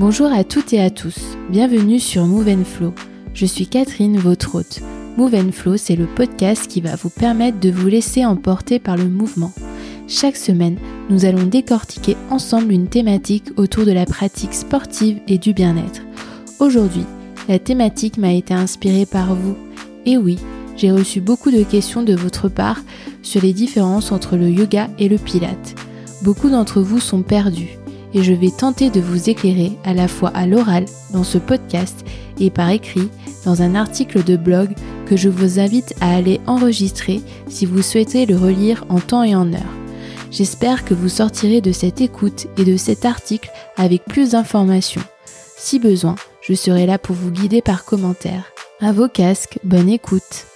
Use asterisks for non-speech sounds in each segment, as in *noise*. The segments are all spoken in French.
Bonjour à toutes et à tous, bienvenue sur Move Flow. Je suis Catherine, votre hôte. Move Flow, c'est le podcast qui va vous permettre de vous laisser emporter par le mouvement. Chaque semaine, nous allons décortiquer ensemble une thématique autour de la pratique sportive et du bien-être. Aujourd'hui, la thématique m'a été inspirée par vous. Et oui, j'ai reçu beaucoup de questions de votre part sur les différences entre le yoga et le pilate. Beaucoup d'entre vous sont perdus et je vais tenter de vous éclairer à la fois à l'oral dans ce podcast et par écrit dans un article de blog que je vous invite à aller enregistrer si vous souhaitez le relire en temps et en heure. J'espère que vous sortirez de cette écoute et de cet article avec plus d'informations. Si besoin, je serai là pour vous guider par commentaire. À vos casques, bonne écoute.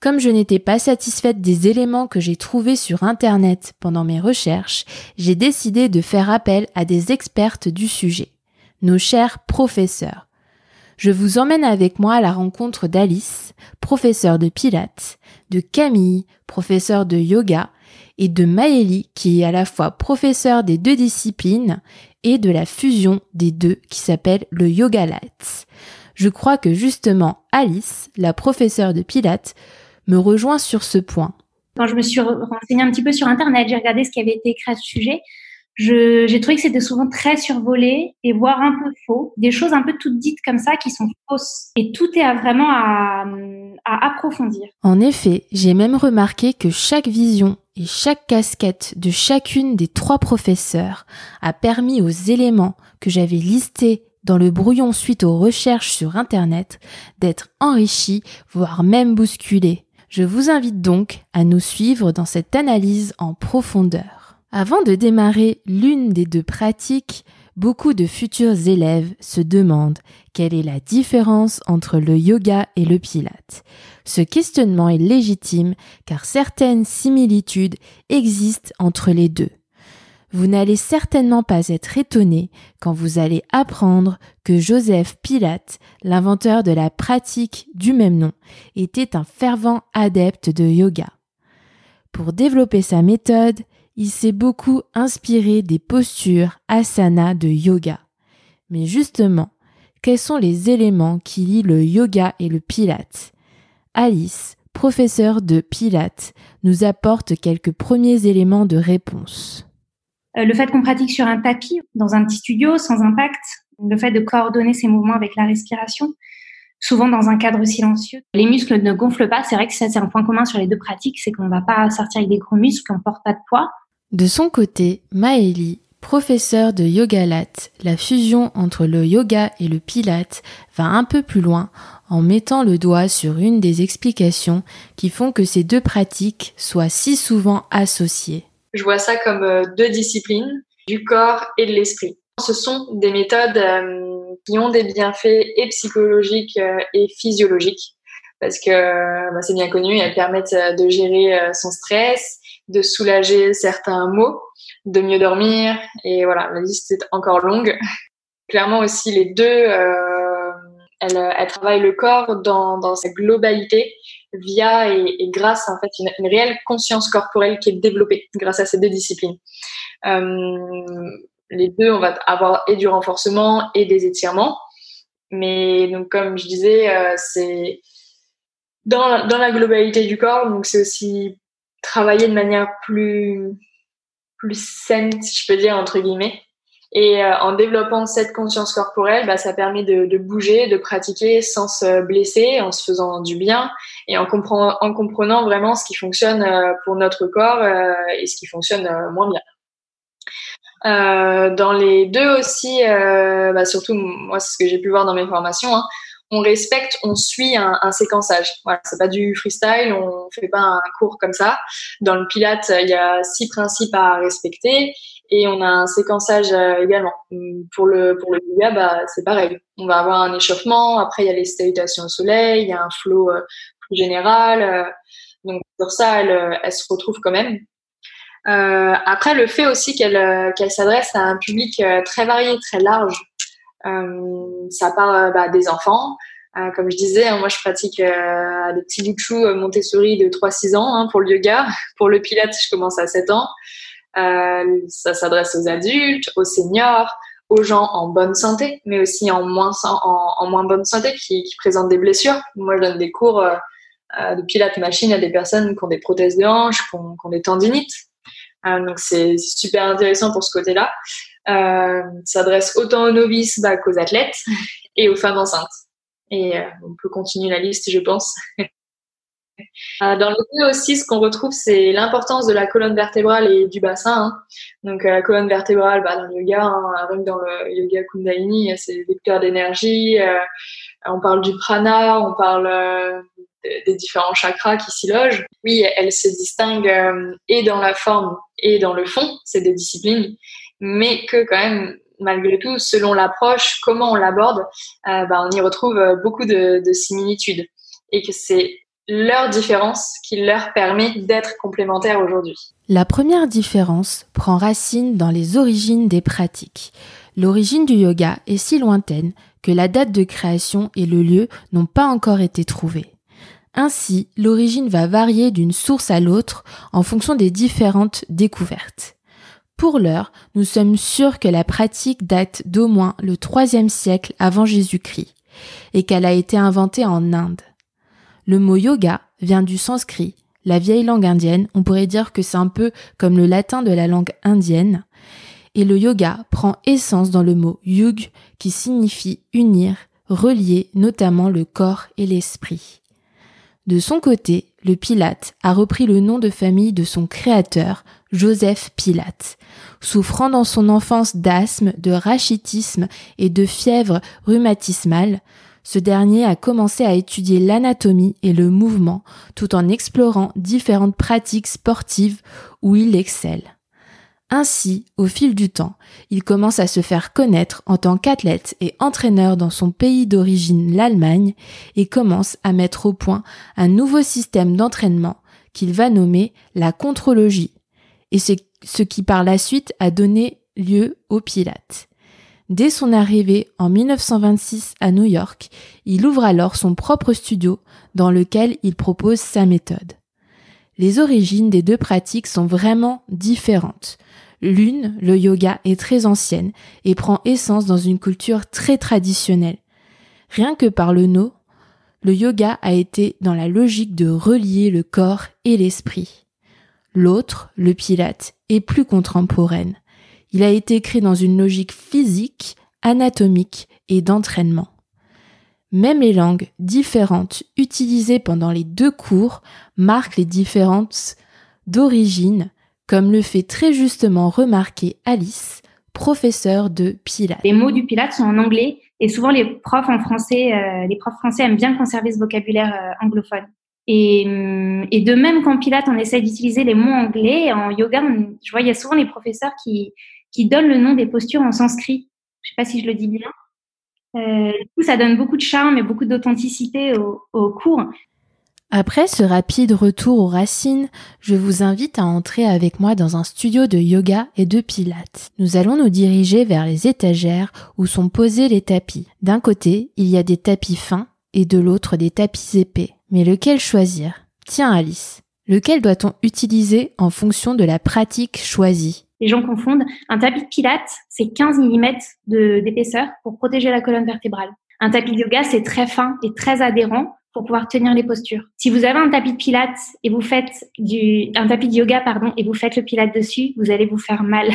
Comme je n'étais pas satisfaite des éléments que j'ai trouvés sur Internet pendant mes recherches, j'ai décidé de faire appel à des expertes du sujet, nos chers professeurs. Je vous emmène avec moi à la rencontre d'Alice, professeure de Pilates, de Camille, professeure de yoga, et de Maëlie, qui est à la fois professeure des deux disciplines et de la fusion des deux qui s'appelle le Yoga Lights. Je crois que justement Alice, la professeure de Pilates, me rejoint sur ce point. Quand je me suis renseignée un petit peu sur Internet, j'ai regardé ce qui avait été écrit à ce sujet. J'ai trouvé que c'était souvent très survolé et voire un peu faux. Des choses un peu toutes dites comme ça qui sont fausses. Et tout est à vraiment à, à approfondir. En effet, j'ai même remarqué que chaque vision et chaque casquette de chacune des trois professeurs a permis aux éléments que j'avais listés dans le brouillon suite aux recherches sur Internet d'être enrichis, voire même bousculés. Je vous invite donc à nous suivre dans cette analyse en profondeur. Avant de démarrer l'une des deux pratiques, beaucoup de futurs élèves se demandent quelle est la différence entre le yoga et le pilate. Ce questionnement est légitime car certaines similitudes existent entre les deux vous n'allez certainement pas être étonné quand vous allez apprendre que Joseph Pilate, l'inventeur de la pratique du même nom, était un fervent adepte de yoga. Pour développer sa méthode, il s'est beaucoup inspiré des postures asana de yoga. Mais justement, quels sont les éléments qui lient le yoga et le pilate? Alice, professeure de pilate, nous apporte quelques premiers éléments de réponse. Euh, le fait qu'on pratique sur un tapis, dans un petit studio, sans impact, le fait de coordonner ses mouvements avec la respiration, souvent dans un cadre silencieux. Les muscles ne gonflent pas. C'est vrai que ça, c'est un point commun sur les deux pratiques, c'est qu'on ne va pas sortir avec des gros muscles, qu'on porte pas de poids. De son côté, Maëlie, professeure de yoga lat, la fusion entre le yoga et le pilate va un peu plus loin en mettant le doigt sur une des explications qui font que ces deux pratiques soient si souvent associées. Je vois ça comme euh, deux disciplines, du corps et de l'esprit. Ce sont des méthodes euh, qui ont des bienfaits et psychologiques euh, et physiologiques parce que bah, c'est bien connu, elles permettent de gérer son stress, de soulager certains maux, de mieux dormir et voilà, la liste est encore longue. Clairement aussi les deux, elles, elles, travaillent le corps dans, dans sa globalité via et, et, grâce en fait une, une, réelle conscience corporelle qui est développée grâce à ces deux disciplines. Euh, les deux, on va avoir et du renforcement et des étirements. Mais donc comme je disais, euh, c'est dans, dans la globalité du corps, donc c'est aussi travailler de manière plus plus saine, si je peux dire entre guillemets. Et euh, en développant cette conscience corporelle, bah, ça permet de, de, bouger, de pratiquer sans se blesser, en se faisant du bien et en, comprenant, en comprenant vraiment ce qui fonctionne euh, pour notre corps euh, et ce qui fonctionne moins bien. dans les deux aussi, bah, surtout moi c'est ce que j'ai pu voir dans mes formations, hein, on respecte, on suit un, un séquençage. Voilà, c'est pas du freestyle, on fait pas un cours comme ça. Dans le Pilate, il y a six principes à respecter et on a un séquençage euh, également. Pour le pour le yoga, bah c'est pareil. On va avoir un échauffement. Après, il y a les salutations au soleil, il y a un flow euh, plus général. Euh, donc pour ça, elle, se retrouve quand même. Après, le fait aussi qu'elle qu'elle s'adresse à un public très varié, très large. Ça part bah, des enfants. comme je disais, hein, moi je pratique des petits Montessori de 3-6 ans hein, pour le yoga. *laughs* Pour le pilates, je commence à 7 ans. Euh, ça s'adresse aux adultes, aux seniors, aux gens en bonne santé, mais aussi en moins, en, moins bonne santé qui, présentent des blessures. Moi, je donne des cours euh, euh, de pilates machine à des personnes qui ont des prothèses de hanche, qui ont, des tendinites. Euh, donc, c'est super intéressant pour ce côté-là. Euh, s'adresse autant aux novices bah, qu'aux athlètes *laughs* et aux femmes enceintes. Et on peut continuer la liste, je pense. *laughs* Euh, dans le yoga aussi, ce qu'on retrouve, c'est l'importance de la colonne vertébrale et du bassin. Hein. Donc, euh, la colonne vertébrale, bah, dans le yoga, hein, dans le yoga Kundalini, c'est vecteur d'énergie. Euh, on parle du prana, on parle des différents chakras qui s'y logent. Oui, elle se distingue et dans la forme et dans le fond, c'est des disciplines, mais que quand même, malgré tout, selon l'approche, comment on l'aborde, bah, on y retrouve beaucoup de, de similitudes et que c'est leur différence qui leur permet d'être complémentaires aujourd'hui. La première différence prend racine dans les origines des pratiques. L'origine du yoga est si lointaine que la date de création et le lieu n'ont pas encore été trouvés. Ainsi, l'origine va varier d'une source à l'autre en fonction des différentes découvertes. Pour l'heure, nous sommes sûrs que la pratique date d'au moins le IIIe siècle avant Jésus-Christ et qu'elle a été inventée en Inde. Le mot yoga vient du sanskrit, la vieille langue indienne, on pourrait dire que c'est un peu comme le latin de la langue indienne, et le yoga prend essence dans le mot yug qui signifie unir, relier notamment le corps et l'esprit. De son côté, le Pilate a repris le nom de famille de son créateur, Joseph Pilate. Souffrant dans son enfance d'asthme, de rachitisme et de fièvre rhumatismale, ce dernier a commencé à étudier l'anatomie et le mouvement tout en explorant différentes pratiques sportives où il excelle. Ainsi, au fil du temps, il commence à se faire connaître en tant qu'athlète et entraîneur dans son pays d'origine, l'Allemagne, et commence à mettre au point un nouveau système d'entraînement qu'il va nommer la contrologie, et ce qui par la suite a donné lieu au Pilates. Dès son arrivée en 1926 à New York, il ouvre alors son propre studio dans lequel il propose sa méthode. Les origines des deux pratiques sont vraiment différentes. L'une, le yoga, est très ancienne et prend essence dans une culture très traditionnelle. Rien que par le nom, le yoga a été dans la logique de relier le corps et l'esprit. L'autre, le pilate, est plus contemporaine. Il a été écrit dans une logique physique, anatomique et d'entraînement. Même les langues différentes utilisées pendant les deux cours marquent les différences d'origine, comme le fait très justement remarquer Alice, professeure de Pilates. Les mots du Pilates sont en anglais et souvent les profs en français, euh, les profs français aiment bien conserver ce vocabulaire euh, anglophone. Et, hum, et, de même qu'en Pilates, on essaie d'utiliser les mots anglais, en yoga, je vois, il y a souvent les professeurs qui, qui donne le nom des postures en sanskrit. Je sais pas si je le dis bien. Euh, du coup, ça donne beaucoup de charme et beaucoup d'authenticité au, au cours. Après ce rapide retour aux racines, je vous invite à entrer avec moi dans un studio de yoga et de pilates. Nous allons nous diriger vers les étagères où sont posés les tapis. D'un côté, il y a des tapis fins et de l'autre des tapis épais. Mais lequel choisir? Tiens Alice, lequel doit-on utiliser en fonction de la pratique choisie? Les gens confondent. Un tapis de pilates, c'est 15 mm d'épaisseur pour protéger la colonne vertébrale. Un tapis de yoga, c'est très fin et très adhérent pour pouvoir tenir les postures. Si vous avez un tapis de pilates et vous faites du, un tapis de yoga, pardon, et vous faites le pilates dessus, vous allez vous faire mal.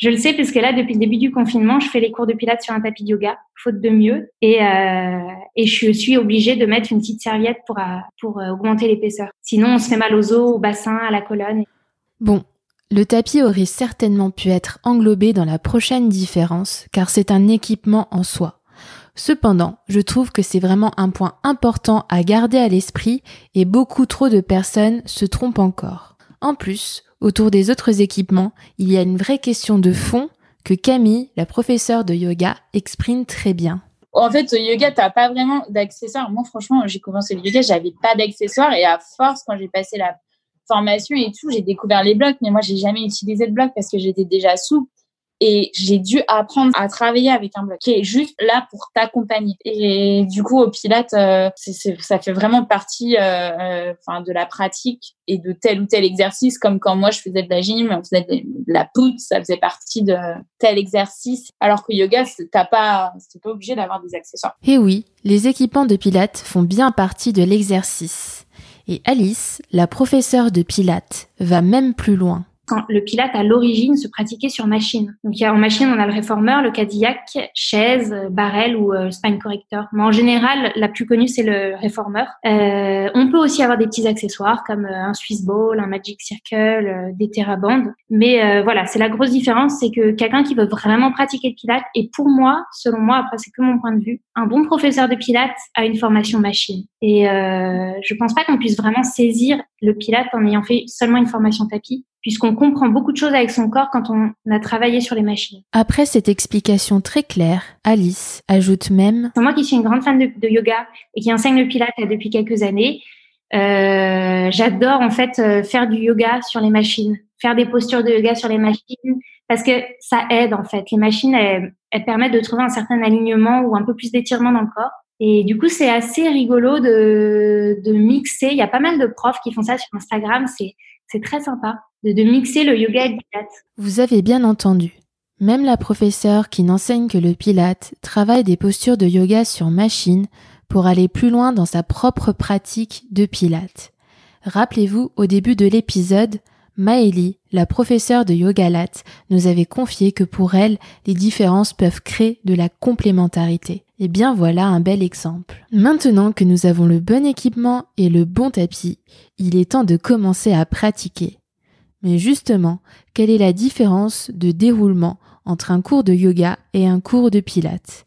Je le sais puisque là, depuis le début du confinement, je fais les cours de pilates sur un tapis de yoga, faute de mieux, et, euh, je suis obligée de mettre une petite serviette pour, euh, pour euh, augmenter l'épaisseur. Sinon, on se fait mal aux os, au bassin, à la colonne. Bon, le tapis aurait certainement pu être englobé dans la prochaine différence car c'est un équipement en soi. Cependant, je trouve que c'est vraiment un point important à garder à l'esprit et beaucoup trop de personnes se trompent encore. En plus, autour des autres équipements, il y a une vraie question de fond que Camille, la professeure de yoga, exprime très bien. En fait, au yoga, t'as pas vraiment d'accessoires. Moi, franchement, j'ai commencé le yoga, j'avais pas d'accessoires et à force, quand j'ai passé la formation et tout, j'ai découvert les blocs, mais moi, j'ai jamais utilisé de blocs parce que j'étais déjà souple. et j'ai dû apprendre à travailler avec un bloc qui est juste là pour t'accompagner. Et du coup, au Pilates, euh, ça fait vraiment partie euh, euh, de la pratique et de tel ou tel exercice, comme quand moi je faisais de la gym, on faisait de la poutre, ça faisait partie de tel exercice. Alors que yoga, t'as pas, c'est pas obligé d'avoir des accessoires. Et oui, les équipements de Pilates font bien partie de l'exercice. Et Alice, la professeure de Pilates, va même plus loin le pilate à l'origine se pratiquait sur machine. Donc il y a en machine on a le réformeur, le Cadillac, chaise, barrel ou euh, spine corrector. Mais en général la plus connue c'est le réformeur. Euh, on peut aussi avoir des petits accessoires comme euh, un Swiss ball, un Magic Circle, euh, des TerraBand. Mais voilà c'est la grosse différence c'est que quelqu'un qui veut vraiment pratiquer le pilate et pour moi selon moi après c'est que mon point de vue un bon professeur de pilate a une formation machine. Et je pense pas qu'on puisse vraiment saisir le pilate en ayant fait seulement une formation tapis puisqu'on comprend beaucoup de choses avec son corps quand on a travaillé sur les machines. Après cette explication très claire, Alice ajoute même Moi qui suis une grande fan de, yoga et qui enseigne le pilates depuis quelques années, euh, j'adore en fait euh, faire du yoga sur les machines, faire des postures de yoga sur les machines, parce que ça aide en fait. Les machines, elles, elles permettent de trouver un certain alignement ou un peu plus d'étirement dans le corps. Et du coup, c'est assez rigolo de, de mixer. Il y a pas mal de profs qui font ça sur Instagram. C'est c'est très sympa de, mixer le yoga et le pilate. Vous avez bien entendu. Même la professeure qui n'enseigne que le pilate travaille des postures de yoga sur machine pour aller plus loin dans sa propre pratique de pilate. Rappelez-vous, au début de l'épisode, Maëlie, la professeure de yoga lat, nous avait confié que pour elle, les différences peuvent créer de la complémentarité. Et eh bien voilà un bel exemple. Maintenant que nous avons le bon équipement et le bon tapis, il est temps de commencer à pratiquer. Mais justement, quelle est la différence de déroulement entre un cours de yoga et un cours de pilates?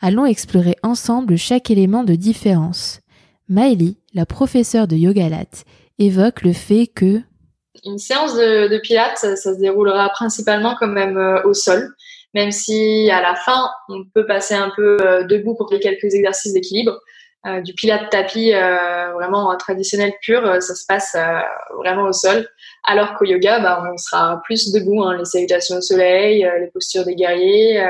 Allons explorer ensemble chaque élément de différence. Maëlie, la professeure de yoga lat, évoque le fait que une séance de, pilates, ça, se déroulera principalement quand même euh, au sol même si à la fin, on peut passer un peu euh, debout pour faire quelques exercices d'équilibre. Euh, du pilate tapis vraiment traditionnel pur, ça se passe vraiment au sol. Alors qu'au yoga, bah, on sera plus debout, hein, les salutations au soleil, les postures des guerriers.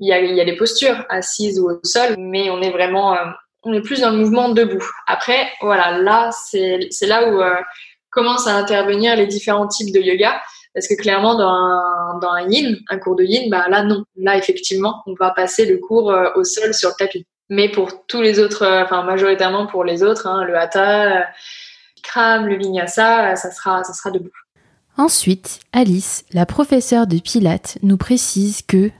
Il y, a, y a les postures assises ou au sol, mais on est vraiment, on est plus dans le mouvement debout. Après, voilà, là, c'est là où commencent à intervenir les différents types de yoga. Parce que clairement, dans un, dans un yin, un cours de yin, bah là, non. Là, effectivement, on va passer le cours euh, au sol sur le tapis. Mais pour tous les autres, euh, enfin, majoritairement pour les autres, hein, le hatha, le kram, le vinyasa, ça sera, ça sera debout. Ensuite, Alice, la professeure de Pilates, nous précise que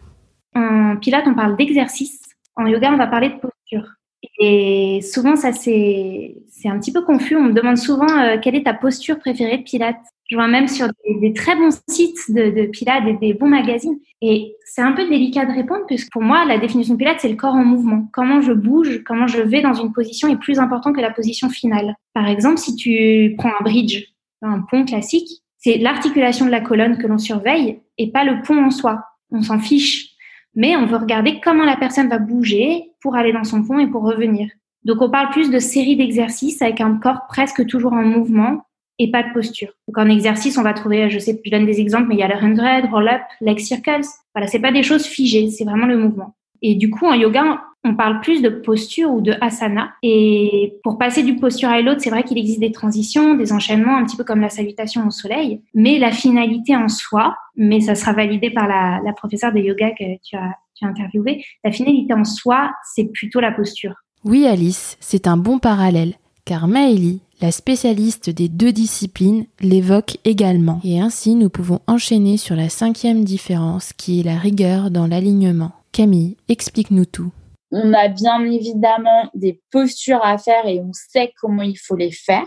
en Pilates, on parle d'exercice. En yoga, on va parler de posture. Et souvent, ça c'est un petit peu confus. On me demande souvent euh, quelle est ta posture préférée de Pilates? Je vois même sur des, très bons sites de, de Pilates, des, des, bons magazines. Et c'est un peu délicat de répondre puisque pour moi, la définition de Pilates, c'est le corps en mouvement. Comment je bouge, comment je vais dans une position est plus important que la position finale. Par exemple, si tu prends un bridge, un pont classique, c'est l'articulation de la colonne que l'on surveille et pas le pont en soi. On s'en fiche. Mais on veut regarder comment la personne va bouger pour aller dans son pont et pour revenir. Donc on parle plus de série d'exercices avec un corps presque toujours en mouvement et pas de posture. Donc en exercice, on va trouver, je sais, je donne des exemples, mais il y a le 100, roll-up, leg circles. Voilà, c'est pas des choses figées, c'est vraiment le mouvement. Et du coup, en yoga, on parle plus de posture ou de asana. Et pour passer du posture à l'autre, c'est vrai qu'il existe des transitions, des enchaînements, un petit peu comme la salutation au soleil. Mais la finalité en soi, mais ça sera validé par la, la professeure de yoga que tu as, tu as interviewé, la finalité en soi, c'est plutôt la posture. Oui, Alice, c'est un bon parallèle, car Maëlie la spécialiste des deux disciplines l'évoque également. Et ainsi, nous pouvons enchaîner sur la cinquième différence qui est la rigueur dans l'alignement. Camille, explique-nous tout. On a bien évidemment des postures à faire et on sait comment il faut les faire.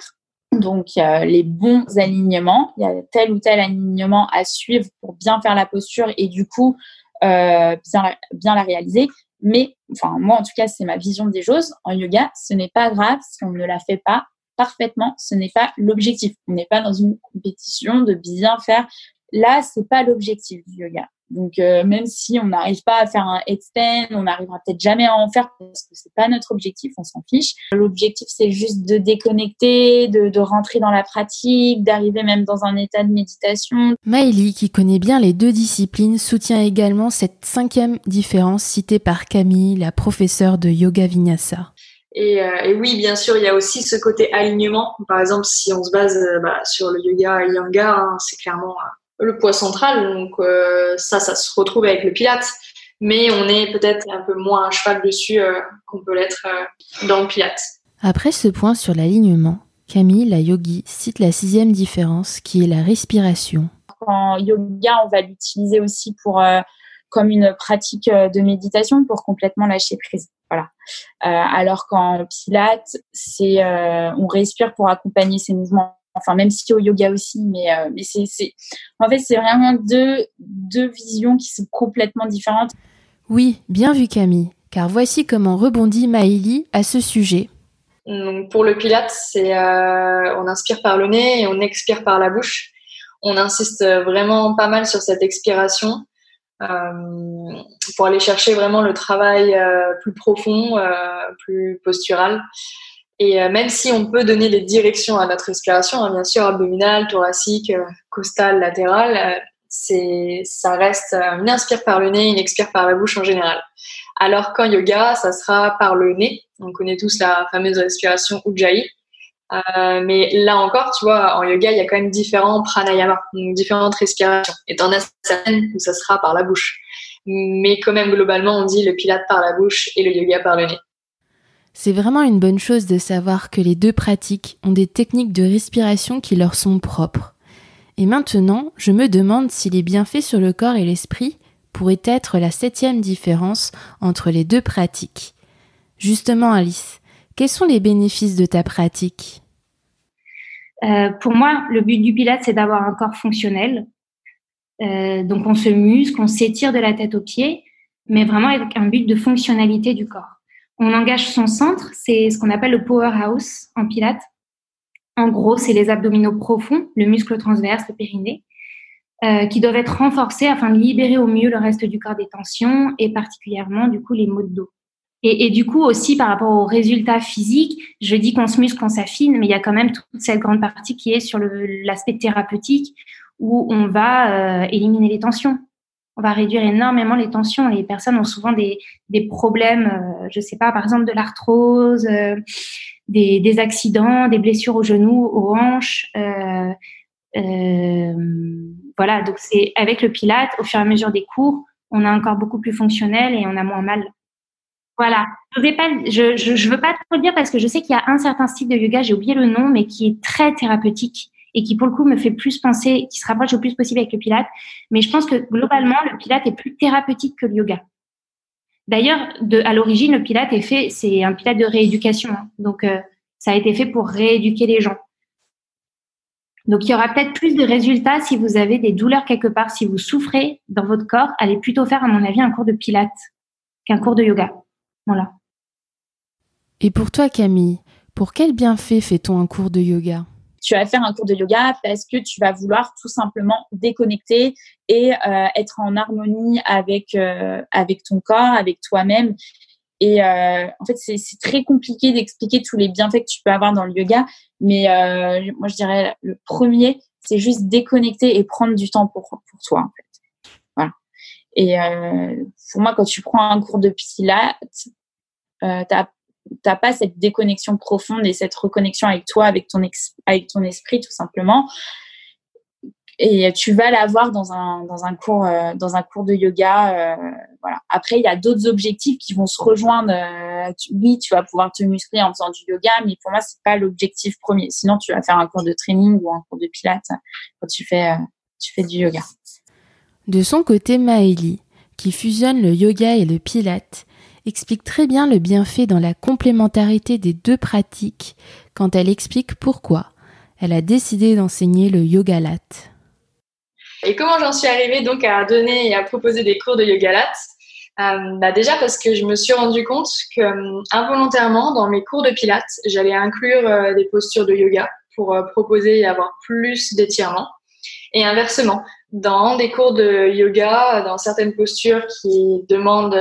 Donc, les bons alignements, il y a tel ou tel alignement à suivre pour bien faire la posture et du coup, euh, bien, bien la réaliser. Mais, enfin, moi, en tout cas, c'est ma vision des choses. En yoga, ce n'est pas grave si on ne la fait pas parfaitement, ce n'est pas l'objectif. On n'est pas dans une compétition de bien faire. Là, c'est pas l'objectif du yoga. Donc, euh, même si on n'arrive pas à faire un headstand, on n'arrivera peut-être jamais à en faire parce que c'est pas notre objectif, on s'en fiche. L'objectif, c'est juste de déconnecter, de, rentrer dans la pratique, d'arriver même dans un état de méditation. Maëlie, qui connaît bien les deux disciplines, soutient également cette cinquième différence citée par Camille, la professeure de yoga vinyasa. Et, euh, et, oui, bien sûr, il y a aussi ce côté alignement. Par exemple, si on se base euh, bah, sur le yoga yanga, hein, c'est clairement le poids central. Donc euh, ça, ça se retrouve avec le pilate. Mais on est peut-être un peu moins à cheval dessus euh, qu'on peut l'être euh, dans le pilate. Après ce point sur l'alignement, Camille, la yogi, cite la sixième différence qui est la respiration. En yoga, on va l'utiliser aussi pour comme une pratique de méditation pour complètement lâcher prise. Voilà. alors qu'en Pilates, c'est on respire pour accompagner ces mouvements enfin même si au yoga aussi, mais, euh, mais c'est, en fait c'est vraiment deux, deux visions qui sont complètement différentes. Oui, bien vu Camille, car voici comment rebondit Maïli à ce sujet. Donc pour le Pilate, c'est euh, on inspire par le nez et on expire par la bouche. On insiste vraiment pas mal sur cette expiration euh, pour aller chercher vraiment le travail plus profond, plus postural. Et euh, même si on peut donner des directions à notre respiration, hein, bien sûr, abdominale, thoracique, euh, costale, latérale, euh, ça reste une inspire par le nez, une expire par la bouche en général. Alors qu'en yoga, ça sera par le nez. On connaît tous la fameuse respiration Ujjayi. Euh, mais là encore, tu vois, en yoga, il y a quand même différents pranayamas, différentes respirations. Et t'en as certaines ça sera par la bouche. Mais quand même, globalement, on dit le pilate par la bouche et le yoga par le nez. C'est vraiment une bonne chose de savoir que les deux pratiques ont des techniques de respiration qui leur sont propres. Et maintenant, je me demande si les bienfaits sur le corps et l'esprit pourraient être la septième différence entre les deux pratiques. Justement, Alice, quels sont les bénéfices de ta pratique? Euh, Pour moi, le but du Pilate, c'est d'avoir un corps fonctionnel. Euh, donc, on se muscle, on s'étire de la tête aux pieds, mais vraiment avec un but de fonctionnalité du corps. On engage son centre, c'est ce qu'on appelle le powerhouse en pilates. En gros, c'est les abdominaux profonds, le muscle transverse, le périnée, euh, qui doivent être renforcés afin de libérer au mieux le reste du corps des tensions et particulièrement du coup les maux de dos. Et, du coup aussi par rapport aux résultats physiques, je dis qu'on se muscle, qu'on s'affine, mais il y a quand même toute cette grande partie qui est sur l'aspect thérapeutique où on va euh, éliminer les tensions on va réduire énormément les tensions. Les personnes ont souvent des, des problèmes, euh, je sais pas, par exemple de l'arthrose, euh, des, des, accidents, des blessures aux genoux, aux hanches. Euh, voilà, donc c'est avec le pilate, au fur et à mesure des cours, on un corps beaucoup plus fonctionnel et on a moins mal. Voilà. Je ne veux pas trop le dire parce que je sais qu'il y a un certain style de yoga, j'ai oublié le nom, mais qui est très thérapeutique et qui pour le coup me fait plus penser, qui se rapproche le plus possible avec le pilate. Mais je pense que globalement, le pilate est plus thérapeutique que le yoga. D'ailleurs, à l'origine, le pilate est fait, c'est un pilate de rééducation. Hein. Donc, euh, ça a été fait pour rééduquer les gens. Donc, il y aura peut-être plus de résultats si vous avez des douleurs quelque part, si vous souffrez dans votre corps, allez plutôt faire, à mon avis, un cours de pilate qu'un cours de yoga. Voilà. Et pour toi, Camille, pour quel bienfait fait-on un cours de yoga? Tu vas faire un cours de yoga parce que tu vas vouloir tout simplement déconnecter et euh, être en harmonie avec euh, avec ton corps, avec toi-même. Et euh, en fait, c'est très compliqué d'expliquer tous les bienfaits que tu peux avoir dans le yoga, mais moi je dirais le premier, c'est juste déconnecter et prendre du temps pour pour toi. En fait. Voilà. Et pour moi, quand tu prends un cours de pilates, euh, tu t'as pas cette déconnexion profonde et cette reconnexion avec toi, avec ton, avec ton esprit, tout simplement. Et tu vas l'avoir dans un, dans, un cours, euh, dans un cours de yoga. Euh, voilà. Après, il y a d'autres objectifs qui vont se rejoindre. Euh, oui, tu vas pouvoir te muscler en faisant du yoga, mais pour moi, c'est pas l'objectif premier. Sinon, tu vas faire un cours de training ou un cours de pilates quand tu fais, tu fais du yoga. De son côté, Maëlie, qui fusionne le yoga et le pilate, explique très bien le bienfait dans la complémentarité des deux pratiques quand elle explique pourquoi elle a décidé d'enseigner le yoga lat. Et comment j'en suis arrivée donc à donner et à proposer des cours de yoga lat? Euh, bah déjà parce que je me suis rendu compte que euh, involontairement dans mes cours de pilates, j'allais inclure euh, des postures de yoga pour proposer et avoir plus d'étirements. Et inversement, dans des cours de yoga, dans certaines postures qui demandent,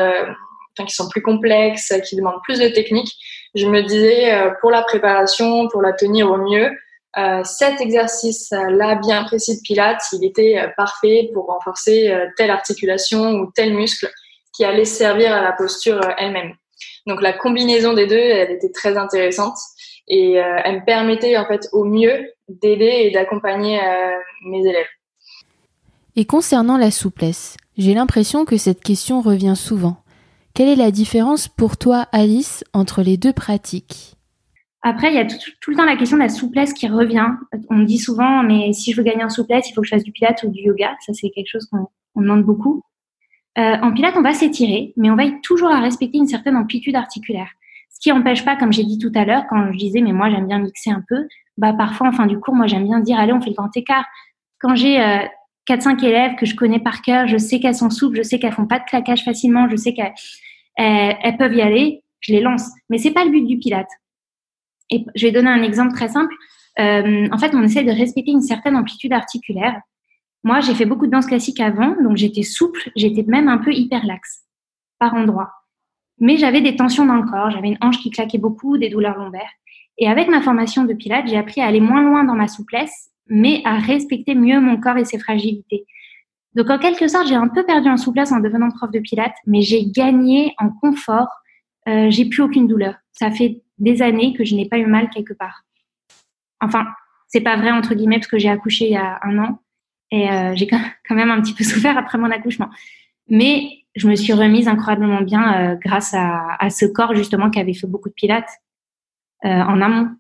enfin, qui sont plus complexes, qui demandent plus de technique, je me disais, pour la préparation, pour la tenir au mieux, euh, cet exercice-là bien précis de Pilates, il était euh, parfait pour renforcer euh, telle articulation ou tel muscle qui allait servir à la posture elle-même. Donc la combinaison des deux, elle était très intéressante et elle me permettait en fait au mieux d'aider et d'accompagner mes élèves. Et concernant la souplesse, j'ai l'impression que cette question revient souvent. Quelle est la différence pour toi, Alice, entre les deux pratiques? Après, il y a tout, le temps la question de la souplesse qui revient. On dit souvent, mais si je veux gagner en souplesse, il faut que je fasse du pilates ou du yoga. Ça, c'est quelque chose qu'on demande beaucoup. Euh, en pilates, on va s'étirer, mais on va toujours à respecter une certaine amplitude articulaire. Ce qui n'empêche pas, comme j'ai dit tout à l'heure, quand je disais, mais moi, j'aime bien mixer un peu, bah, parfois, en fin du cours, moi, j'aime bien dire, allez, on fait le grand écart. Quand j'ai euh, 4-5 élèves que je connais par cœur, je sais qu'elles sont souples, je sais qu'elles font pas de claquage facilement, je sais qu'elles elles peuvent y aller, je les lance. Mais c'est pas le but du pilate. Et je vais donner un exemple très simple. Euh, en fait, on essaie de respecter une certaine amplitude articulaire. Moi, j'ai fait beaucoup de danse classique avant, donc j'étais souple, j'étais même un peu hyperlaxe par endroit. Mais j'avais des tensions dans le corps, j'avais une hanche qui claquait beaucoup, des douleurs lombaires. Et avec ma formation de pilates, j'ai appris à aller moins loin dans ma souplesse, mais à respecter mieux mon corps et ses fragilités. Donc en quelque sorte, j'ai un peu perdu en souplesse en devenant prof de pilates, mais j'ai gagné en confort. Euh, j'ai plus aucune douleur. Ça fait des années que je n'ai pas eu mal quelque part. Enfin, c'est pas vrai entre guillemets parce que j'ai accouché il y a un an et euh, j'ai quand *laughs* même un petit peu souffert après mon accouchement. Mais je me suis remise incroyablement bien euh, grâce à, ce corps justement qui avait fait beaucoup de pilates en amont.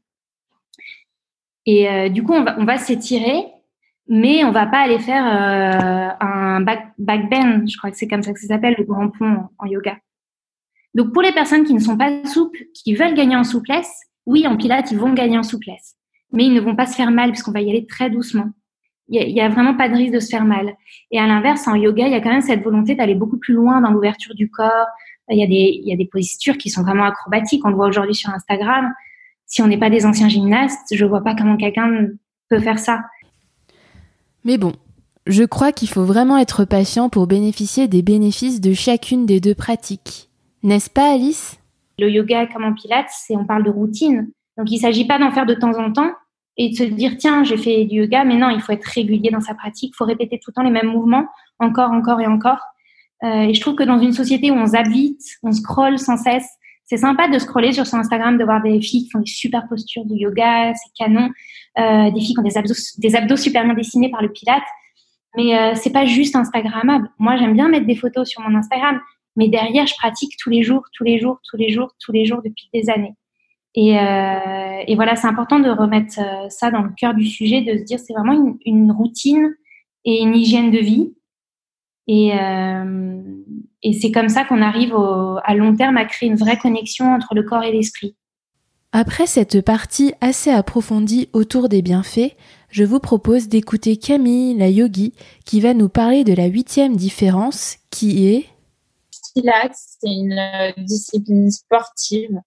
Et euh, du coup, on va, s'étirer, mais on va pas aller faire euh, un back, bend. Je crois que c'est comme ça que ça s'appelle, le grand pont en yoga. Donc pour les personnes qui ne sont pas souples, qui veulent gagner en souplesse, oui, en pilates, ils vont gagner en souplesse. Mais ils ne vont pas se faire mal puisqu'on va y aller très doucement. Il n'y a, vraiment pas de risque de se faire mal. Et à l'inverse, en yoga, il y a quand même cette volonté d'aller beaucoup plus loin dans l'ouverture du corps. Il y a des postures qui sont vraiment acrobatiques. On le voit aujourd'hui sur Instagram. Si on n'est pas des anciens gymnastes, je vois pas comment quelqu'un peut faire ça. Mais bon, je crois qu'il faut vraiment être patient pour bénéficier des bénéfices de chacune des deux pratiques. N'est-ce pas, Alice? Le yoga comme en pilates, c'est on parle de routine. Donc il ne s'agit pas d'en faire de temps en temps et de se dire tiens, j'ai fait du yoga, mais non, il faut être régulier dans sa pratique, il faut répéter tout le temps les mêmes mouvements, encore, encore et encore. Euh, et je trouve que dans une société où on vite, on scrolle sans cesse, c'est sympa de scroller sur son Instagram, de voir des filles qui font des super postures du yoga, c'est canon, euh, des filles qui ont des abdos, super bien dessinés par le pilate. Mais euh, c'est pas juste Instagrammable. Moi, j'aime bien mettre des photos sur mon Instagram, mais derrière, je pratique tous les jours, tous les jours, tous les jours, tous les jours depuis des années. Et, euh, voilà, c'est important de remettre euh, ça dans le cœur du sujet, de se dire c'est vraiment une, routine et une hygiène de vie. Et, euh, et c'est comme ça qu'on arrive au, à long terme à créer une vraie connexion entre le corps et l'esprit. Après cette partie assez approfondie autour des bienfaits, je vous propose d'écouter Camille, la yogi, qui va nous parler de la huitième différence qui est Pilates, c'est une euh, discipline sportive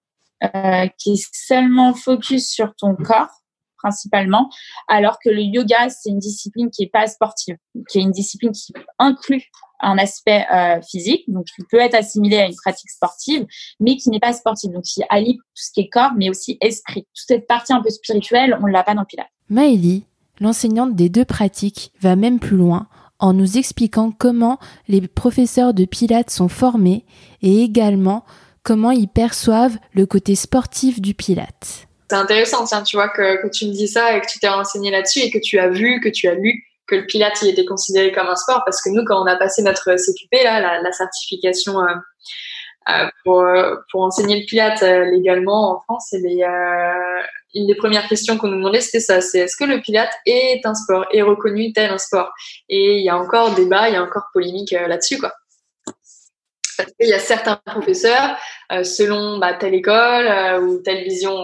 euh, qui est seulement focus sur ton corps principalement, alors que le yoga, c'est une discipline qui est pas sportive, qui est une discipline qui inclut un aspect euh, physique, donc qui peut être assimilé à une pratique sportive, mais qui n'est pas sportive, donc qui allie tout ce qui est corps, mais aussi esprit. Toute cette partie un peu spirituelle, on ne l'a pas dans Pilates. Maëlie, l'enseignante des deux pratiques, va même plus loin en nous expliquant comment les professeurs de Pilates sont formés et également comment ils perçoivent le côté sportif du Pilates. C'est intéressant, tiens, tu vois, que, tu me dis ça et que tu t'es renseigné là-dessus et que tu as vu, que tu as lu que le Pilates il était considéré comme un sport parce que nous, quand on a passé notre CQP, là, la, certification euh, euh, pour, euh, pour enseigner le Pilates légalement en France, et les, une des premières questions qu'on nous demandait, c'était ça, c'est est-ce que le Pilate est un sport, est reconnu tel un sport? Et il y a encore débat, il y a encore polémique euh, là-dessus, quoi. Parce qu'il y a certains professeurs, euh, selon bah, telle école euh, ou telle vision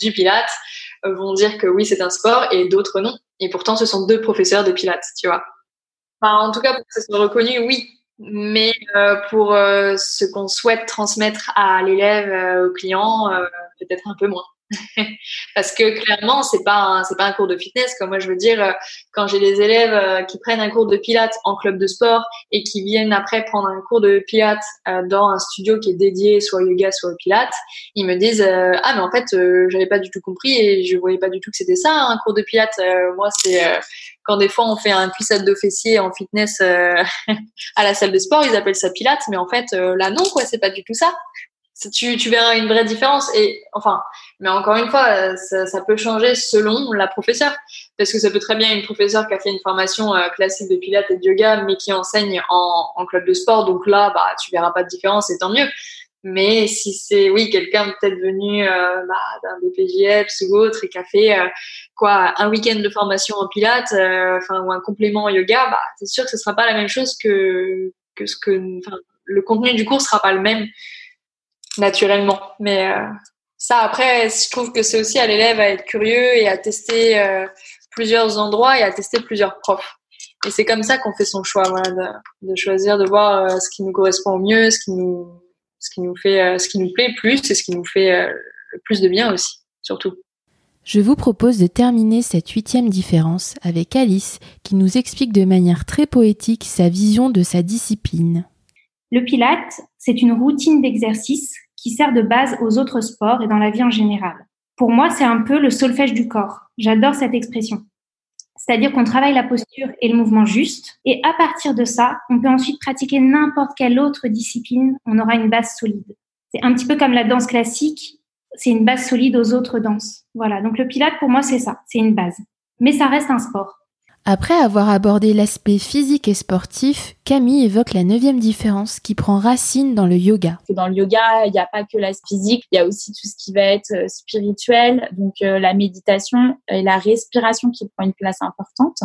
du Pilate, vont dire que oui, c'est un sport et d'autres non. Et pourtant, ce sont deux professeurs de Pilate, tu vois. En tout cas, pour que ce soit reconnu, oui. Mais pour ce qu'on souhaite transmettre à l'élève, au client, peut-être un peu moins. *laughs* Parce que clairement, c'est pas c'est pas un cours de fitness. Comme moi, je veux dire, euh, quand j'ai des élèves euh, qui prennent un cours de pilates en club de sport et qui viennent après prendre un cours de pilates euh, dans un studio qui est dédié soit au yoga, soit au pilates, ils me disent ah mais en fait, j'avais pas du tout compris et je voyais pas du tout que c'était ça un cours de pilates. moi, c'est quand des fois on fait un cuissade de fessier en fitness *laughs* à la salle de sport, ils appellent ça pilates, mais en fait là non quoi, c'est pas du tout ça tu, verras une vraie différence. Et enfin, mais encore une fois, euh, ça, peut changer selon la professeure, parce que ça peut très bien une professeure qui a fait une formation euh, classique de pilates et de yoga, mais qui enseigne en, club de sport. Donc là, bah, tu verras pas de différence, et tant mieux. Mais si c'est oui quelqu'un peut-être venu euh, bah, d'un BPJEPS ou autre et qui a fait quoi un week-end de formation en pilates, enfin ou un complément en yoga, bah c'est sûr que ce sera pas la même chose que que ce que le contenu du cours sera pas le même naturellement. Mais euh, ça, après, je trouve que c'est aussi à l'élève à être curieux et à tester euh, plusieurs endroits et à tester plusieurs profs. Et c'est comme ça qu'on fait son choix, voilà, de, choisir, de voir euh, ce qui nous correspond au mieux, ce qui nous, ce qui nous fait, ce qui nous plaît plus et ce qui nous fait le plus de bien aussi, surtout. Je vous propose de terminer cette huitième différence avec Alice qui nous explique de manière très poétique sa vision de sa discipline. Le pilate, c'est une routine d'exercice qui sert de base aux autres sports et dans la vie en général. Pour moi, c'est un peu le solfège du corps. J'adore cette expression. C'est-à-dire qu'on travaille la posture et le mouvement juste, et à partir de ça, on peut ensuite pratiquer n'importe quelle autre discipline, on aura une base solide. C'est un petit peu comme la danse classique, c'est une base solide aux autres danses. Voilà, donc le pilate pour moi c'est ça, c'est une base. Mais ça reste un sport. Après avoir abordé l'aspect physique et sportif, Camille évoque la neuvième différence qui prend racine dans le yoga. Dans le yoga, il n'y a pas que l'aspect physique, il y a aussi tout ce qui va être euh, spirituel, donc euh, la méditation et la respiration qui prend une place importante.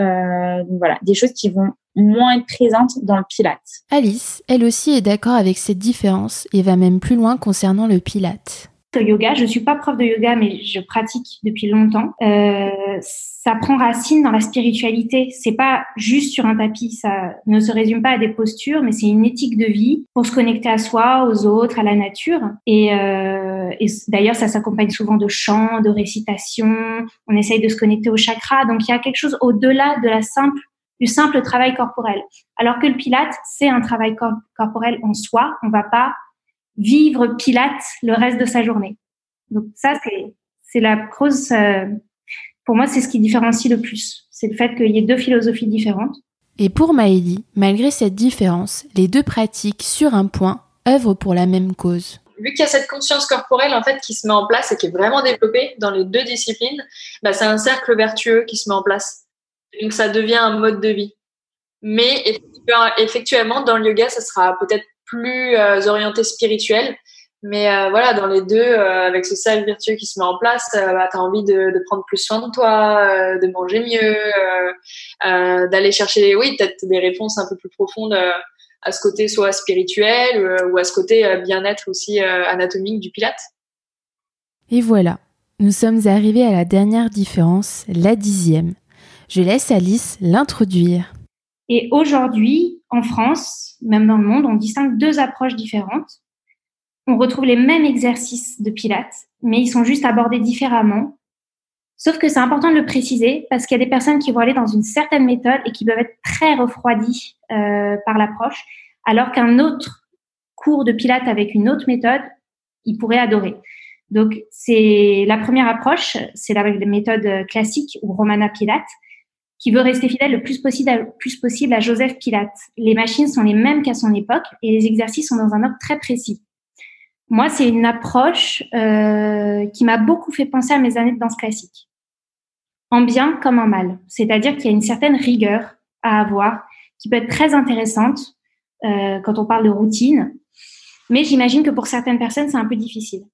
Euh, donc voilà, des choses qui vont moins être présentes dans le pilate. Alice, elle aussi est d'accord avec cette différence et va même plus loin concernant le pilate yoga. Je suis pas prof de yoga, mais je pratique depuis longtemps. Euh, ça prend racine dans la spiritualité. C'est pas juste sur un tapis. Ça ne se résume pas à des postures, mais c'est une éthique de vie pour se connecter à soi, aux autres, à la nature. Et, euh, d'ailleurs, ça s'accompagne souvent de chants, de récitations. On essaye de se connecter au chakra. Donc, il y a quelque chose au-delà de la simple du simple travail corporel. Alors que le pilate, c'est un travail corporel en soi. On va pas vivre Pilate le reste de sa journée. Donc ça, c'est, c'est la cause, euh, pour moi, c'est ce qui différencie le plus. C'est le fait qu'il y ait deux philosophies différentes. Et pour Maëlie, malgré cette différence, les deux pratiques sur un point œuvrent pour la même cause. Vu qu'il y a cette conscience corporelle en fait qui se met en place et qui est vraiment développée dans les deux disciplines, bah, c'est un cercle vertueux qui se met en place. Donc ça devient un mode de vie. Mais effectivement, dans le yoga, ça sera peut-être plus euh, orienté spirituel. Mais euh, voilà, dans les deux, euh, avec ce cercle vertueux qui se met en place, bah, tu as envie de, de, prendre plus soin de toi, de manger mieux, d'aller chercher, oui, peut-être des réponses un peu plus profondes à ce côté soit spirituel ou à ce côté bien-être aussi anatomique du pilate. Et voilà, nous sommes arrivés à la dernière différence, la dixième. Je laisse Alice l'introduire. Et aujourd'hui, en France, même dans le monde, on distingue deux approches différentes. On retrouve les mêmes exercices de Pilates, mais ils sont juste abordés différemment. Sauf que c'est important de le préciser parce qu'il y a des personnes qui vont aller dans une certaine méthode et qui peuvent être très refroidies euh, par l'approche, alors qu'un autre cours de Pilates avec une autre méthode, ils pourraient adorer. Donc, c'est la première approche, c'est la méthode classique ou Romana Pilates qui veut rester fidèle le plus possible, à, plus possible à Joseph Pilate. Les machines sont les mêmes qu'à son époque et les exercices sont dans un ordre très précis. Moi, c'est une approche euh, qui m'a beaucoup fait penser à mes années de danse classique, en bien comme en mal. C'est-à-dire qu'il y a une certaine rigueur à avoir qui peut être très intéressante euh, quand on parle de routine, mais j'imagine que pour certaines personnes, c'est un peu difficile.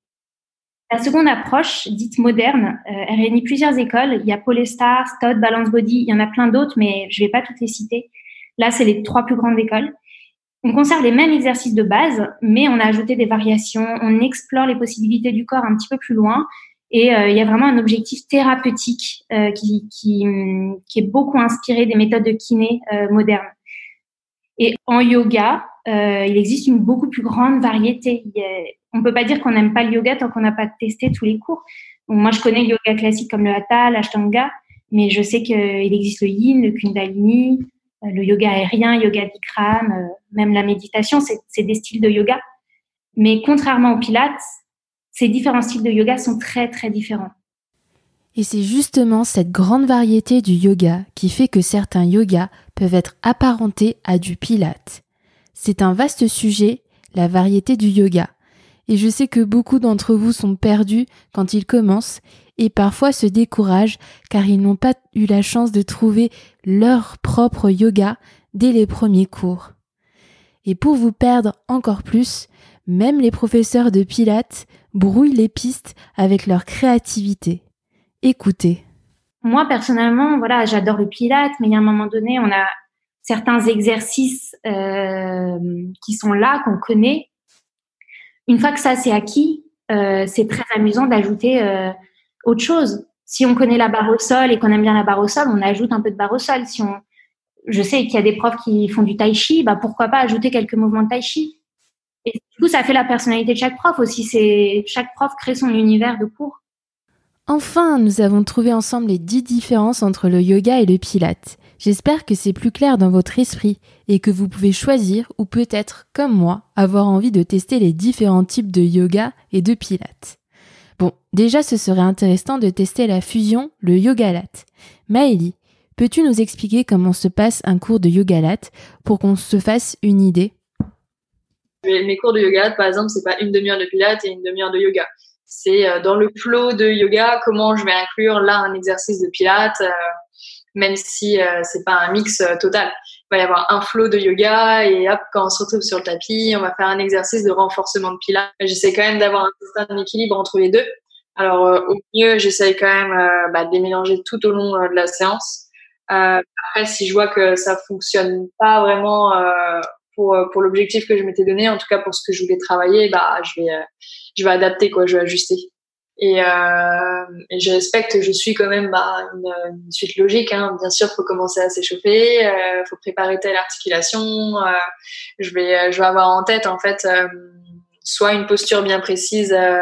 La seconde approche, dite moderne, euh, elle réunit plusieurs écoles. Il y a Polestar, Stott, Balance Body, il y en a plein d'autres, mais je ne vais pas toutes les citer. Là, c'est les trois plus grandes écoles. On conserve les mêmes exercices de base, mais on a ajouté des variations, on explore les possibilités du corps un petit peu plus loin. Et euh, il y a vraiment un objectif thérapeutique euh, qui, est beaucoup inspiré des méthodes de kiné modernes. Et en yoga, il existe une beaucoup plus grande variété. On peut pas dire qu'on n'aime pas le yoga tant qu'on n'a pas testé tous les cours. moi, je connais le yoga classique comme le hatha, l'ashtanga, mais je sais qu'il existe le yin, le kundalini, euh, le yoga aérien, yoga bikram, euh, même la méditation, c'est des styles de yoga. Mais contrairement au pilates, ces différents styles de yoga sont très très différents. Et c'est justement cette grande variété du yoga qui fait que certains yogas peuvent être apparentés à du pilate. C'est un vaste sujet, la variété du yoga. Et je sais que beaucoup d'entre vous sont perdus quand ils commencent et parfois se découragent car ils n'ont pas eu la chance de trouver leur propre yoga dès les premiers cours. Et pour vous perdre encore plus, même les professeurs de Pilates brouillent les pistes avec leur créativité. Écoutez. Moi, personnellement, voilà, j'adore le Pilates, mais il y a un moment donné, on a certains exercices euh, qui sont là, qu'on connaît. Une fois que ça c'est acquis, euh, c'est très amusant d'ajouter euh, autre chose. Si on connaît la barre au sol et qu'on aime bien la barre au sol, on ajoute un peu de barre au sol. Si on, je sais qu'il y a des profs qui font du tai chi, bah pourquoi pas ajouter quelques mouvements de tai chi? Et du coup, ça fait la personnalité de chaque prof aussi. C'est chaque prof crée son univers de cours. Enfin, nous avons trouvé ensemble les dix différences entre le yoga et le pilate. J'espère que c'est plus clair dans votre esprit et que vous pouvez choisir ou peut-être, comme moi, avoir envie de tester les différents types de yoga et de pilates. Bon, déjà ce serait intéressant de tester la fusion, le yoga lat. Maëlie, peux-tu nous expliquer comment se passe un cours de yoga lat pour qu'on se fasse une idée? Mes cours de yoga, par exemple, c'est pas une demi-heure de pilates et une demi-heure de yoga. C'est euh, dans le flow de yoga, comment je vais inclure là un exercice de pilates, euh, même si euh, c'est pas un mix total. Il va y avoir un flow de yoga et hop, quand on se retrouve sur le tapis, on va faire un exercice de renforcement de pilates. J'essaie quand même d'avoir un équilibre entre les deux. Alors au mieux, j'essaie quand même bah, de les mélanger tout au long de la séance. après, si je vois que ça fonctionne pas vraiment pour, pour l'objectif que je m'étais donné, en tout cas pour ce que je voulais travailler, bah je vais je vais adapter quoi, je vais ajuster. Et, euh, je respecte, je suis quand même bah, une, suite logique. Hein. Bien sûr, faut commencer à s'échauffer, euh, faut préparer telle articulation. Euh, je vais, je vais avoir en tête en fait euh, soit une posture bien précise euh,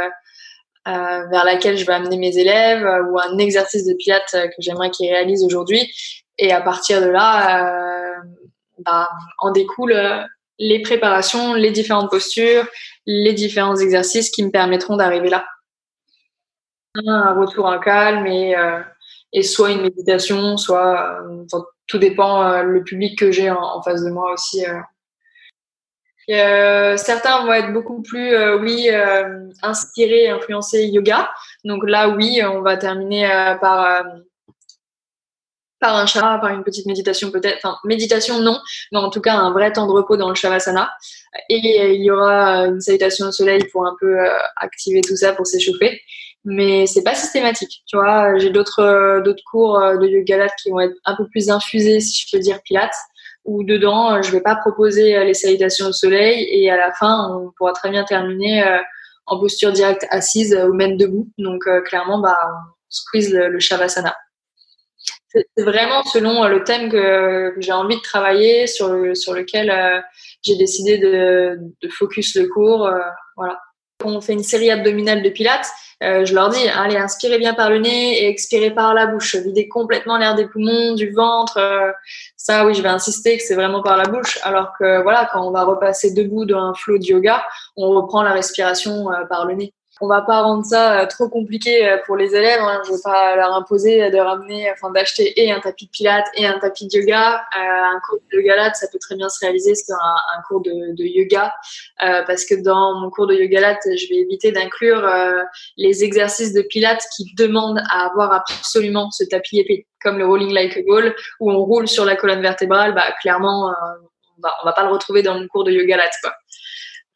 euh, vers laquelle je vais amener mes élèves, ou un exercice de pilates que j'aimerais qu'ils réalisent aujourd'hui. Et à partir de là, bah, en découle les préparations, les différentes postures, les différents exercices qui me permettront d'arriver là. Un retour en calme et, euh, et soit une méditation, soit euh, tout dépend euh, le public que j'ai en, face de moi aussi. certains vont être beaucoup plus, oui, inspirés, influencés yoga. Donc là, oui, on va terminer par par un chara, par une petite méditation peut-être. Enfin, méditation non, mais en tout cas un vrai temps de repos dans le shavasana. Et il y aura une salutation au soleil pour un peu euh, activer tout ça, pour s'échauffer. Mais c'est pas systématique, tu vois. J'ai d'autres euh, d'autres cours euh, de yoga qui vont être un peu plus infusés, si je peux dire, pilates. Où dedans, je vais pas proposer les salutations au soleil et à la fin, on pourra très bien terminer en posture directe assise ou même debout. Donc clairement, bah, on squeeze le, shavasana. C'est vraiment selon euh, le thème que, j'ai envie de travailler, sur, sur lequel euh, j'ai décidé de, de, focus le cours. Euh, voilà. Quand on fait une série abdominale de pilates, je leur dis, allez, inspirez bien par le nez et expirez par la bouche. Videz complètement l'air des poumons, du ventre. ça, oui, je vais insister que c'est vraiment par la bouche. Alors que, voilà, quand on va repasser debout dans un flow de yoga, on reprend la respiration par le nez on va pas rendre ça euh, trop compliqué euh, pour les élèves. Hein. Je veux pas leur imposer de ramener, enfin d'acheter et un tapis de pilates et un tapis de yoga. Euh, un cours de yoga là, ça peut très bien se réaliser sur un, un cours de, de yoga, euh, parce que dans mon cours de yoga là, je vais éviter d'inclure euh, les exercices de pilates qui demandent à avoir absolument ce tapis épais, comme le rolling like a ball, où on roule sur la colonne vertébrale. Bah clairement, on va, on va pas le retrouver dans mon cours de yoga là, quoi.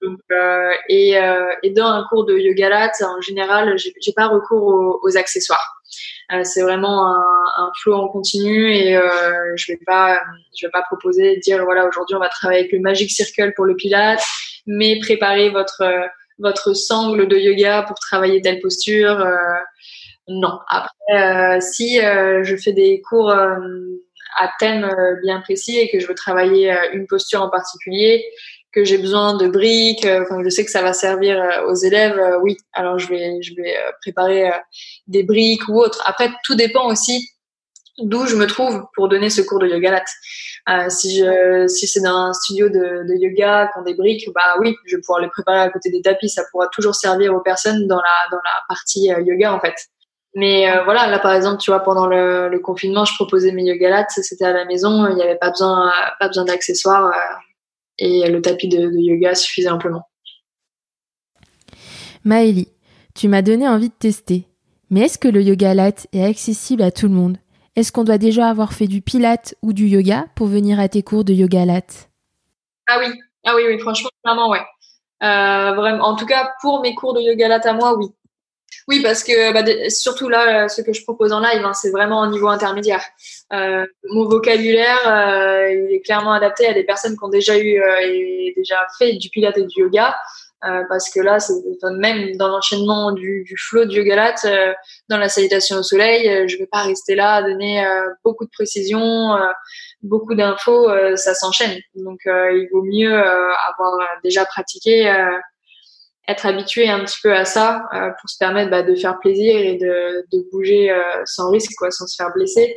Euh, et, euh, et, dans un cours de yoga lat, en général, j'ai pas recours aux, accessoires. Euh, c'est vraiment un, un, flow en continu et euh, je vais pas, je vais pas proposer dire voilà aujourd'hui on va travailler avec le Magic Circle pour le Pilate, mais préparer votre votre sangle de yoga pour travailler telle posture. Non. Après, si je fais des cours à thème bien précis et que je veux travailler une posture en particulier, que j'ai besoin de briques, enfin je sais que ça va servir aux élèves, oui. Alors je vais je vais préparer des briques ou autre. Après tout dépend aussi d'où je me trouve pour donner ce cours de yoga lat. Euh, si je, si c'est dans un studio de, de yoga, qui ont des briques, bah oui, je vais pouvoir les préparer à côté des tapis. Ça pourra toujours servir aux personnes dans la, dans la partie euh, yoga, en fait. Mais euh, voilà, là par exemple, tu vois, pendant le, le confinement, je proposais mes yoga lats, c'était à la maison, il n'y avait pas besoin, pas besoin d'accessoires euh, et le tapis de, de, yoga suffisait amplement. Maëlie, tu m'as donné envie de tester. Mais est-ce que le yoga lat est accessible à tout le monde? Est-ce qu'on doit déjà avoir fait du pilate ou du yoga pour venir à tes cours de yoga lat Ah oui, ah oui, oui, franchement, vraiment, ouais. Euh, vraiment, en tout cas, pour mes cours de yoga lat à moi, oui. Oui, parce que bah, surtout là, ce que je propose en live, hein, c'est vraiment au niveau intermédiaire. Euh, mon vocabulaire, euh, est clairement adapté à des personnes qui ont déjà eu euh, et déjà fait du pilate et du yoga. Euh, parce que là, même dans l'enchaînement du, du flow du yoga euh, dans la salutation au soleil, euh, je vais pas rester là à donner beaucoup de précision, beaucoup d'infos, ça s'enchaîne. Donc, il vaut mieux avoir déjà pratiqué, être habitué un petit peu à ça pour se permettre bah, de faire plaisir et de, bouger sans risque, quoi, sans se faire blesser,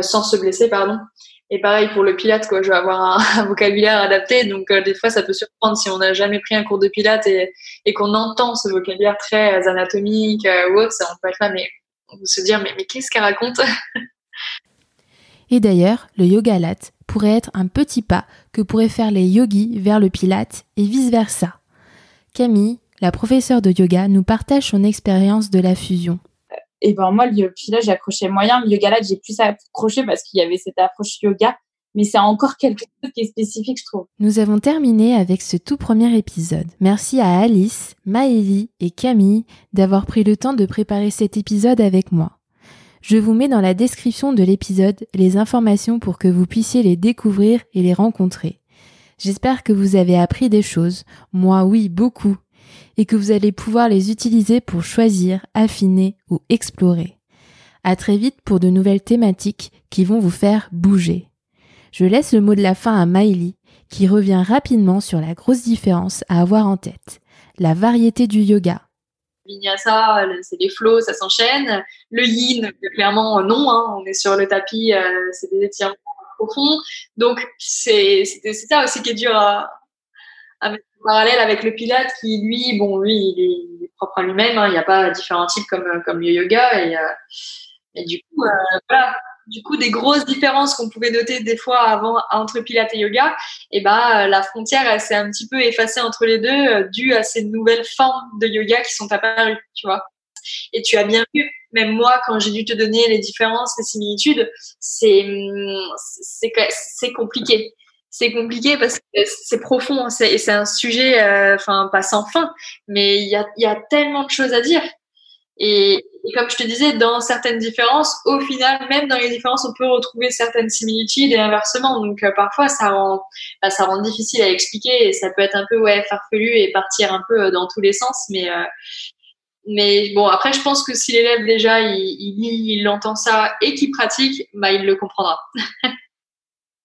sans se blesser, pardon. Et pareil pour le pilate, quoi, je vais avoir *laughs* un, vocabulaire adapté, donc euh, des fois ça peut surprendre si on n'a jamais pris un cours de pilate et, qu'on entend ce vocabulaire très anatomique euh, ou autre, ça on peut être là, mais on peut se dire mais, mais qu'est-ce qu'elle raconte? *laughs* Et d'ailleurs, le yoga lat pourrait être un petit pas que pourraient faire les yogis vers le pilate et vice versa. Camille, la professeure de yoga, nous partage son expérience de la fusion et ben moi le pilates j'ai accroché moyen le yoga là j'ai plus accroché parce qu'il y avait cette approche yoga mais c'est encore quelque chose qui est spécifique je trouve. Nous avons terminé avec ce tout premier épisode. Merci à Alice, Maëlie et Camille d'avoir pris le temps de préparer cet épisode avec moi. Je vous mets dans la description de l'épisode les informations pour que vous puissiez les découvrir et les rencontrer. J'espère que vous avez appris des choses. Moi oui, beaucoup et que vous allez pouvoir les utiliser pour choisir, affiner ou explorer. À très vite pour de nouvelles thématiques qui vont vous faire bouger. Je laisse le mot de la fin à Miley qui revient rapidement sur la grosse différence à avoir en tête, la variété du yoga. Vinyasa, c'est des flots, ça s'enchaîne. Le yin, clairement non, hein. on est sur le tapis, euh, c'est des étirements profonds. Donc c'est ça aussi qui est dur à, mettre parallèle avec le Pilate qui, lui, bon, lui, il est, propre à lui-même. Hein. il n'y a pas différents types comme, comme le yoga. Et, euh, et du coup, euh, voilà. Du coup, des grosses différences qu'on pouvait noter des fois avant entre Pilate et yoga, et ben la frontière s'est un petit peu effacée entre les deux euh, dû à ces nouvelles formes de yoga qui sont apparues, tu vois. Et tu as bien vu, même moi, quand j'ai dû te donner les différences, les similitudes, c'est c'est compliqué c'est compliqué parce que c'est profond et c'est un sujet, euh, pas sans fin, mais il y a, y a, tellement de choses à dire. Et, comme je te disais, dans certaines différences, au final, même dans les différences, on peut retrouver certaines similitudes et inversement. Donc euh, parfois, ça rend, bah, ça rend difficile à expliquer et ça peut être un peu ouais farfelu et partir un peu euh, dans tous les sens. Mais mais bon, après, je pense que si l'élève déjà il, il il entend ça et qu'il pratique, bah il le comprendra. *laughs*